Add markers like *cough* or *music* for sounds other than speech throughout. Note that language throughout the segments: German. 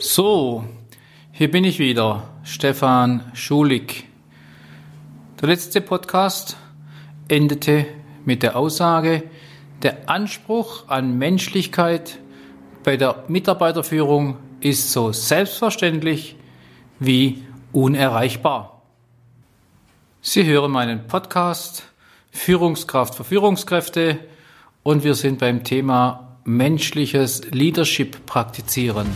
So, hier bin ich wieder, Stefan Schulig. Der letzte Podcast endete mit der Aussage, der Anspruch an Menschlichkeit bei der Mitarbeiterführung ist so selbstverständlich wie unerreichbar. Sie hören meinen Podcast Führungskraft für Führungskräfte und wir sind beim Thema menschliches Leadership praktizieren.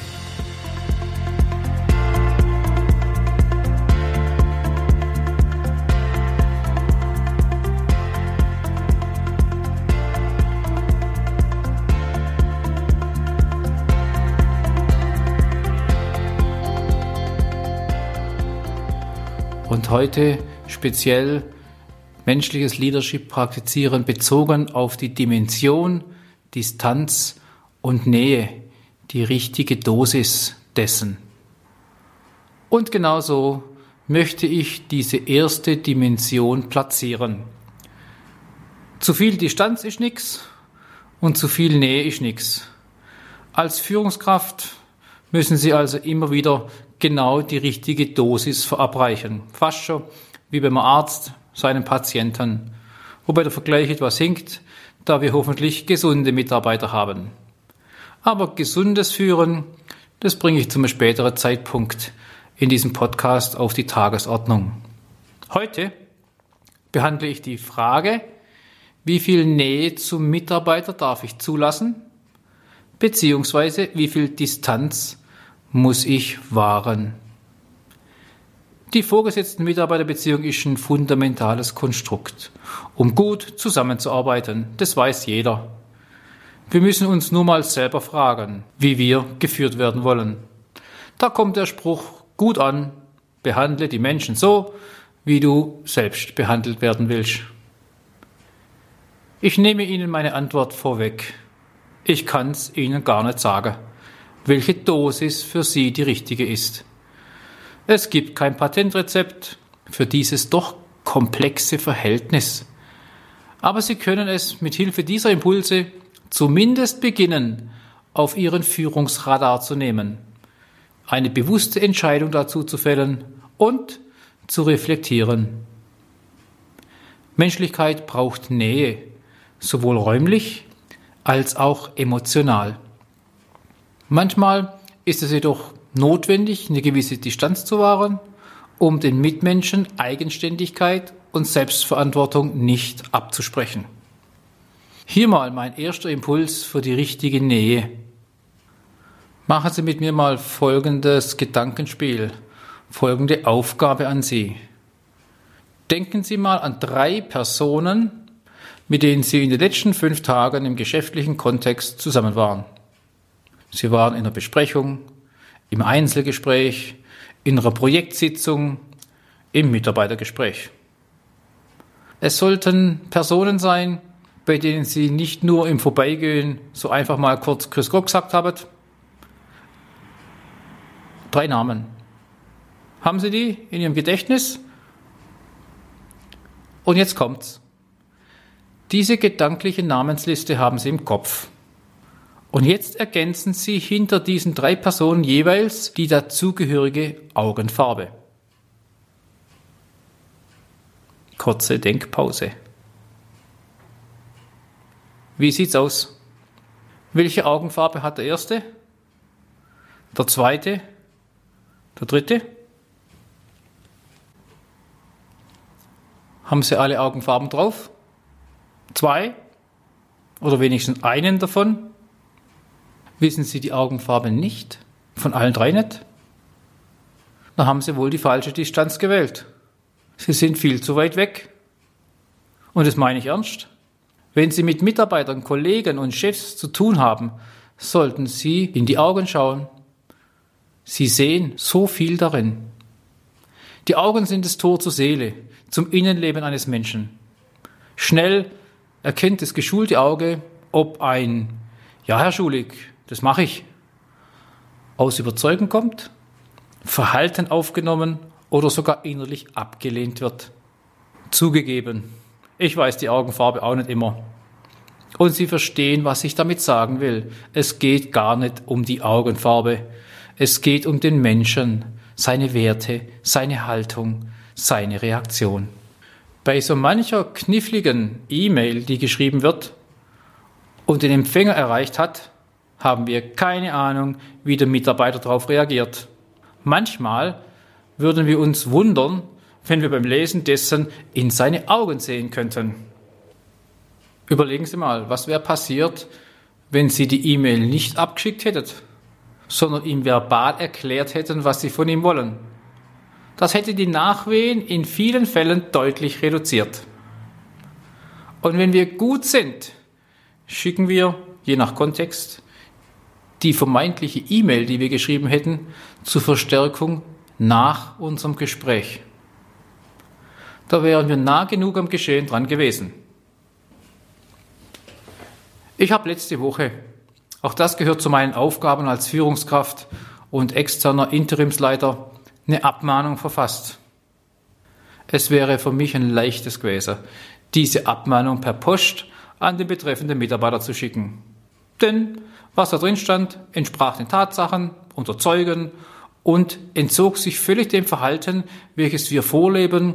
Heute speziell menschliches Leadership praktizieren, bezogen auf die Dimension, Distanz und Nähe, die richtige Dosis dessen. Und genauso möchte ich diese erste Dimension platzieren. Zu viel Distanz ist nichts und zu viel Nähe ist nichts. Als Führungskraft müssen Sie also immer wieder genau die richtige Dosis verabreichen. Fast schon wie beim Arzt seinen Patienten. Wobei der Vergleich etwas hinkt, da wir hoffentlich gesunde Mitarbeiter haben. Aber gesundes Führen, das bringe ich zum späteren Zeitpunkt in diesem Podcast auf die Tagesordnung. Heute behandle ich die Frage, wie viel Nähe zum Mitarbeiter darf ich zulassen, beziehungsweise wie viel Distanz muss ich wahren. Die vorgesetzten Mitarbeiterbeziehung ist ein fundamentales Konstrukt, um gut zusammenzuarbeiten. Das weiß jeder. Wir müssen uns nur mal selber fragen, wie wir geführt werden wollen. Da kommt der Spruch gut an, behandle die Menschen so, wie du selbst behandelt werden willst. Ich nehme Ihnen meine Antwort vorweg. Ich kann's Ihnen gar nicht sagen welche Dosis für Sie die richtige ist. Es gibt kein Patentrezept für dieses doch komplexe Verhältnis. Aber Sie können es mit Hilfe dieser Impulse zumindest beginnen, auf Ihren Führungsradar zu nehmen, eine bewusste Entscheidung dazu zu fällen und zu reflektieren. Menschlichkeit braucht Nähe, sowohl räumlich als auch emotional. Manchmal ist es jedoch notwendig, eine gewisse Distanz zu wahren, um den Mitmenschen Eigenständigkeit und Selbstverantwortung nicht abzusprechen. Hier mal mein erster Impuls für die richtige Nähe. Machen Sie mit mir mal folgendes Gedankenspiel, folgende Aufgabe an Sie. Denken Sie mal an drei Personen, mit denen Sie in den letzten fünf Tagen im geschäftlichen Kontext zusammen waren. Sie waren in einer Besprechung, im Einzelgespräch, in einer Projektsitzung, im Mitarbeitergespräch. Es sollten Personen sein, bei denen Sie nicht nur im Vorbeigehen so einfach mal kurz Grüß Gott gesagt haben. Drei Namen. Haben Sie die in Ihrem Gedächtnis? Und jetzt kommt's. Diese gedankliche Namensliste haben Sie im Kopf. Und jetzt ergänzen Sie hinter diesen drei Personen jeweils die dazugehörige Augenfarbe. Kurze Denkpause. Wie sieht's aus? Welche Augenfarbe hat der erste? Der zweite? Der dritte? Haben Sie alle Augenfarben drauf? Zwei? Oder wenigstens einen davon? Wissen Sie die Augenfarbe nicht? Von allen drei nicht? Da haben Sie wohl die falsche Distanz gewählt. Sie sind viel zu weit weg. Und das meine ich ernst. Wenn Sie mit Mitarbeitern, Kollegen und Chefs zu tun haben, sollten Sie in die Augen schauen. Sie sehen so viel darin. Die Augen sind das Tor zur Seele, zum Innenleben eines Menschen. Schnell erkennt das geschulte Auge, ob ein Ja, Herr Schulig, das mache ich, aus Überzeugung kommt, Verhalten aufgenommen oder sogar innerlich abgelehnt wird. Zugegeben, ich weiß die Augenfarbe auch nicht immer. Und Sie verstehen, was ich damit sagen will. Es geht gar nicht um die Augenfarbe. Es geht um den Menschen, seine Werte, seine Haltung, seine Reaktion. Bei so mancher kniffligen E-Mail, die geschrieben wird und den Empfänger erreicht hat, haben wir keine Ahnung, wie der Mitarbeiter darauf reagiert. Manchmal würden wir uns wundern, wenn wir beim Lesen dessen in seine Augen sehen könnten. Überlegen Sie mal, was wäre passiert, wenn Sie die E-Mail nicht abgeschickt hätten, sondern ihm verbal erklärt hätten, was Sie von ihm wollen. Das hätte die Nachwehen in vielen Fällen deutlich reduziert. Und wenn wir gut sind, schicken wir, je nach Kontext, die vermeintliche E-Mail, die wir geschrieben hätten, zur Verstärkung nach unserem Gespräch. Da wären wir nah genug am Geschehen dran gewesen. Ich habe letzte Woche, auch das gehört zu meinen Aufgaben als Führungskraft und externer Interimsleiter, eine Abmahnung verfasst. Es wäre für mich ein leichtes gewesen, diese Abmahnung per Post an den betreffenden Mitarbeiter zu schicken. Denn was da drin stand, entsprach den Tatsachen, unter Zeugen und entzog sich völlig dem Verhalten, welches wir vorleben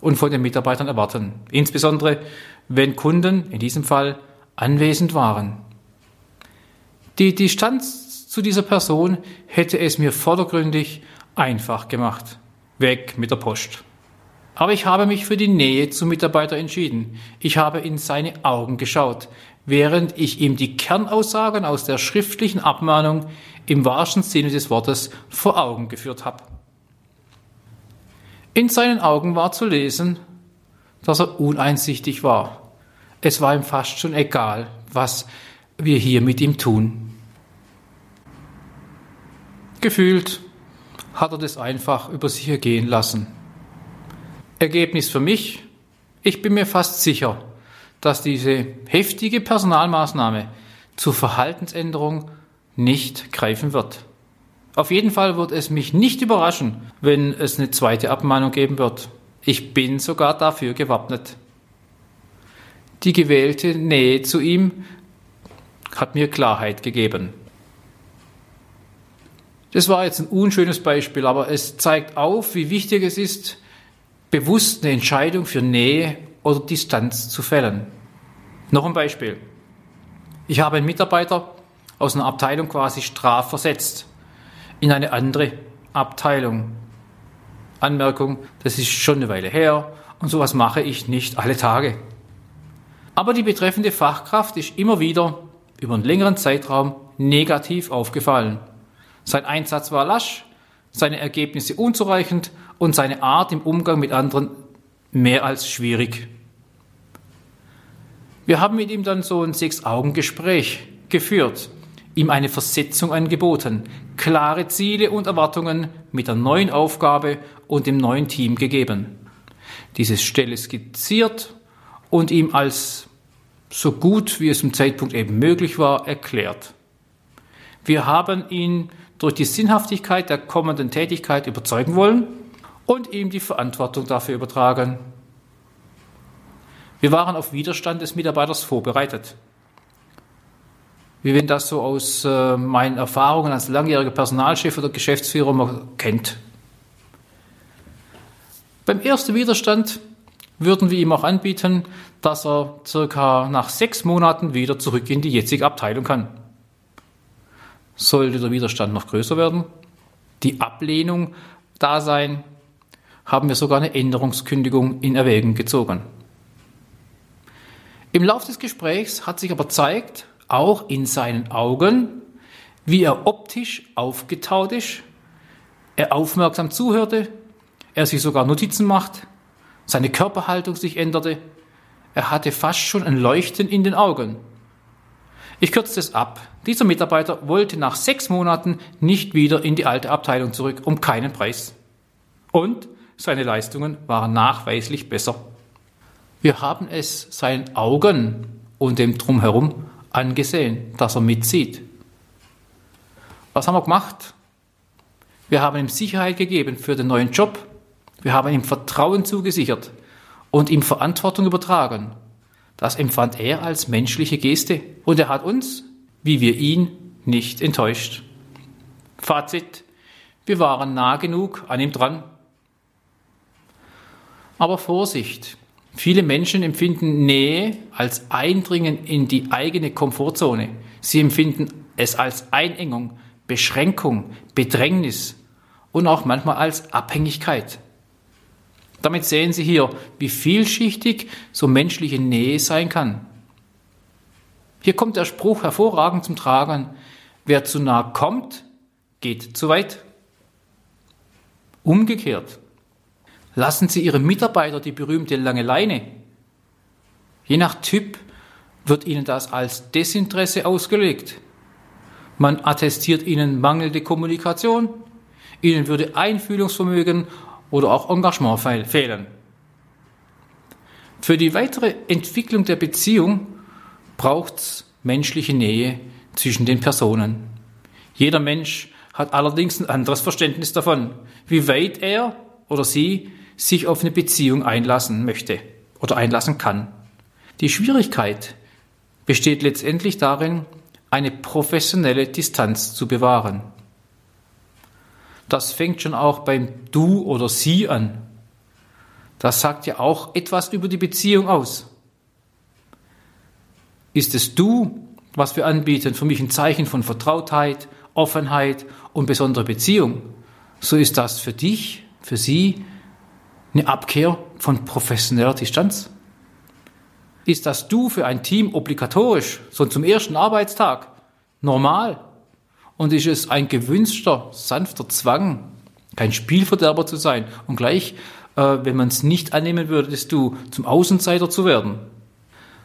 und von den Mitarbeitern erwarten. Insbesondere, wenn Kunden, in diesem Fall, anwesend waren. Die Distanz zu dieser Person hätte es mir vordergründig einfach gemacht. Weg mit der Post. Aber ich habe mich für die Nähe zum Mitarbeiter entschieden. Ich habe in seine Augen geschaut, während ich ihm die Kernaussagen aus der schriftlichen Abmahnung im wahrsten Sinne des Wortes vor Augen geführt habe. In seinen Augen war zu lesen, dass er uneinsichtig war. Es war ihm fast schon egal, was wir hier mit ihm tun. Gefühlt hat er das einfach über sich ergehen lassen. Ergebnis für mich, ich bin mir fast sicher, dass diese heftige Personalmaßnahme zur Verhaltensänderung nicht greifen wird. Auf jeden Fall wird es mich nicht überraschen, wenn es eine zweite Abmahnung geben wird. Ich bin sogar dafür gewappnet. Die gewählte Nähe zu ihm hat mir Klarheit gegeben. Das war jetzt ein unschönes Beispiel, aber es zeigt auf, wie wichtig es ist, bewusst eine Entscheidung für Nähe oder Distanz zu fällen. Noch ein Beispiel. Ich habe einen Mitarbeiter aus einer Abteilung quasi strafversetzt in eine andere Abteilung. Anmerkung, das ist schon eine Weile her und sowas mache ich nicht alle Tage. Aber die betreffende Fachkraft ist immer wieder über einen längeren Zeitraum negativ aufgefallen. Sein Einsatz war lasch, seine Ergebnisse unzureichend und seine Art im Umgang mit anderen mehr als schwierig. Wir haben mit ihm dann so ein Sechs-Augen-Gespräch geführt, ihm eine Versetzung angeboten, klare Ziele und Erwartungen mit der neuen Aufgabe und dem neuen Team gegeben. Dieses Stelle skizziert und ihm als so gut wie es zum Zeitpunkt eben möglich war erklärt. Wir haben ihn durch die Sinnhaftigkeit der kommenden Tätigkeit überzeugen wollen und ihm die Verantwortung dafür übertragen. Wir waren auf Widerstand des Mitarbeiters vorbereitet. Wie wenn das so aus äh, meinen Erfahrungen als langjähriger Personalchef oder Geschäftsführer man kennt. Beim ersten Widerstand würden wir ihm auch anbieten, dass er circa nach sechs Monaten wieder zurück in die jetzige Abteilung kann. Sollte der Widerstand noch größer werden, die Ablehnung da sein, haben wir sogar eine Änderungskündigung in Erwägung gezogen. Im Laufe des Gesprächs hat sich aber zeigt, auch in seinen Augen, wie er optisch aufgetaut ist, er aufmerksam zuhörte, er sich sogar Notizen macht, seine Körperhaltung sich änderte. Er hatte fast schon ein Leuchten in den Augen. Ich kürze es ab. Dieser Mitarbeiter wollte nach sechs Monaten nicht wieder in die alte Abteilung zurück, um keinen Preis. Und seine Leistungen waren nachweislich besser. Wir haben es seinen Augen und dem Drumherum angesehen, dass er mitzieht. Was haben wir gemacht? Wir haben ihm Sicherheit gegeben für den neuen Job, wir haben ihm Vertrauen zugesichert und ihm Verantwortung übertragen. Das empfand er als menschliche Geste und er hat uns, wie wir ihn, nicht enttäuscht. Fazit, wir waren nah genug an ihm dran. Aber Vorsicht, viele Menschen empfinden Nähe als Eindringen in die eigene Komfortzone. Sie empfinden es als Einengung, Beschränkung, Bedrängnis und auch manchmal als Abhängigkeit. Damit sehen Sie hier, wie vielschichtig so menschliche Nähe sein kann. Hier kommt der Spruch hervorragend zum Tragen, wer zu nah kommt, geht zu weit. Umgekehrt, lassen Sie Ihre Mitarbeiter die berühmte lange Leine. Je nach Typ wird Ihnen das als Desinteresse ausgelegt. Man attestiert Ihnen mangelnde Kommunikation, Ihnen würde Einfühlungsvermögen oder auch Engagement fehlen. Für die weitere Entwicklung der Beziehung braucht es menschliche Nähe zwischen den Personen. Jeder Mensch hat allerdings ein anderes Verständnis davon, wie weit er oder sie sich auf eine Beziehung einlassen möchte oder einlassen kann. Die Schwierigkeit besteht letztendlich darin, eine professionelle Distanz zu bewahren. Das fängt schon auch beim Du oder Sie an. Das sagt ja auch etwas über die Beziehung aus. Ist es Du, was wir anbieten, für mich ein Zeichen von Vertrautheit, Offenheit und besonderer Beziehung, so ist das für dich, für Sie eine Abkehr von professioneller Distanz. Ist das Du für ein Team obligatorisch, so zum ersten Arbeitstag, normal? Und ist es ein gewünschter, sanfter Zwang, kein Spielverderber zu sein und gleich, äh, wenn man es nicht annehmen würde, dass Du zum Außenseiter zu werden?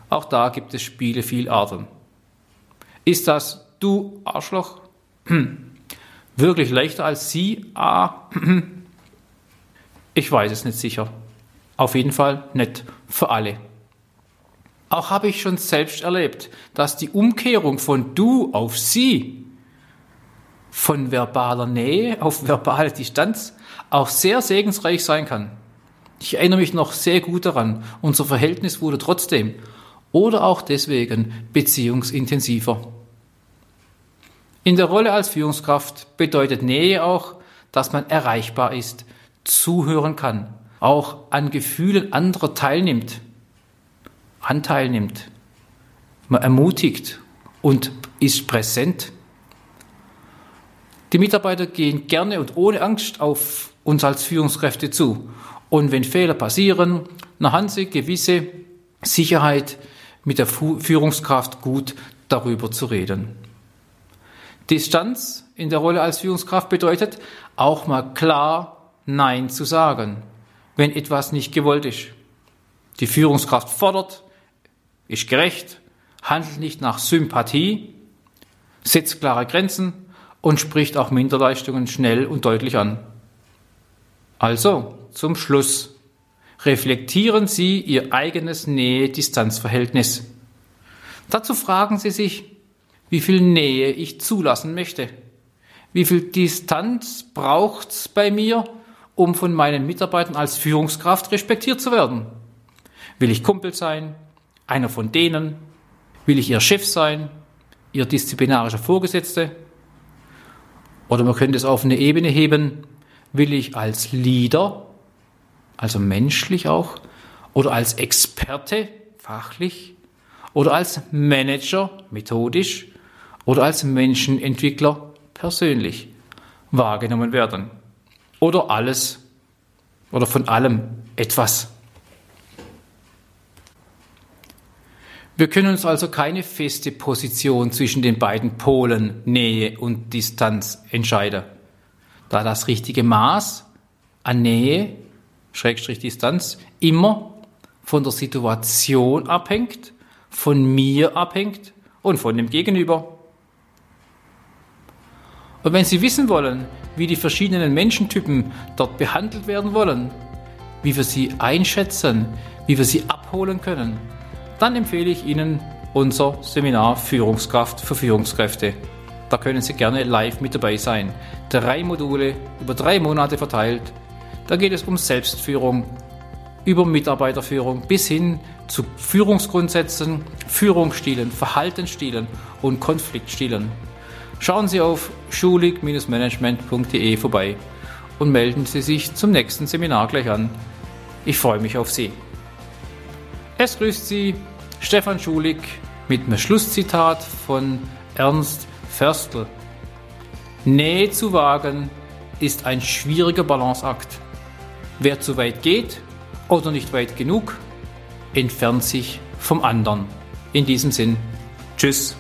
Auch da gibt es Spiele viel Arten. Ist das Du Arschloch wirklich leichter als Sie? Ah, ich weiß es nicht sicher. Auf jeden Fall nicht für alle. Auch habe ich schon selbst erlebt, dass die Umkehrung von du auf sie, von verbaler Nähe auf *laughs* verbale Distanz, auch sehr segensreich sein kann. Ich erinnere mich noch sehr gut daran, unser Verhältnis wurde trotzdem oder auch deswegen beziehungsintensiver. In der Rolle als Führungskraft bedeutet Nähe auch, dass man erreichbar ist, zuhören kann, auch an Gefühlen anderer teilnimmt, Anteil nimmt. Man ermutigt und ist präsent. Die Mitarbeiter gehen gerne und ohne Angst auf uns als Führungskräfte zu. Und wenn Fehler passieren, dann haben sie gewisse Sicherheit, mit der Führungskraft gut darüber zu reden. Distanz in der Rolle als Führungskraft bedeutet auch mal klar Nein zu sagen, wenn etwas nicht gewollt ist. Die Führungskraft fordert, ist gerecht, handelt nicht nach Sympathie, setzt klare Grenzen und spricht auch Minderleistungen schnell und deutlich an. Also, zum Schluss. Reflektieren Sie Ihr eigenes Nähe-Distanz-Verhältnis. Dazu fragen Sie sich, wie viel Nähe ich zulassen möchte. Wie viel Distanz braucht's bei mir, um von meinen Mitarbeitern als Führungskraft respektiert zu werden? Will ich Kumpel sein? Einer von denen? Will ich ihr Chef sein? Ihr disziplinarischer Vorgesetzte? Oder man könnte es auf eine Ebene heben. Will ich als Leader, also menschlich auch, oder als Experte, fachlich, oder als Manager, methodisch, oder als Menschenentwickler, persönlich wahrgenommen werden? Oder alles, oder von allem etwas. Wir können uns also keine feste Position zwischen den beiden Polen Nähe und Distanz entscheiden, da das richtige Maß an Nähe, Schrägstrich Distanz, immer von der Situation abhängt, von mir abhängt und von dem Gegenüber. Und wenn Sie wissen wollen, wie die verschiedenen Menschentypen dort behandelt werden wollen, wie wir sie einschätzen, wie wir sie abholen können, dann empfehle ich Ihnen unser Seminar Führungskraft für Führungskräfte. Da können Sie gerne live mit dabei sein. Drei Module über drei Monate verteilt. Da geht es um Selbstführung, über Mitarbeiterführung bis hin zu Führungsgrundsätzen, Führungsstilen, Verhaltensstilen und Konfliktstilen. Schauen Sie auf schulig-management.de vorbei und melden Sie sich zum nächsten Seminar gleich an. Ich freue mich auf Sie. Es grüßt Sie Stefan Schulig mit einem Schlusszitat von Ernst Förstl. Nähe zu wagen ist ein schwieriger Balanceakt. Wer zu weit geht oder nicht weit genug, entfernt sich vom anderen. In diesem Sinn, tschüss.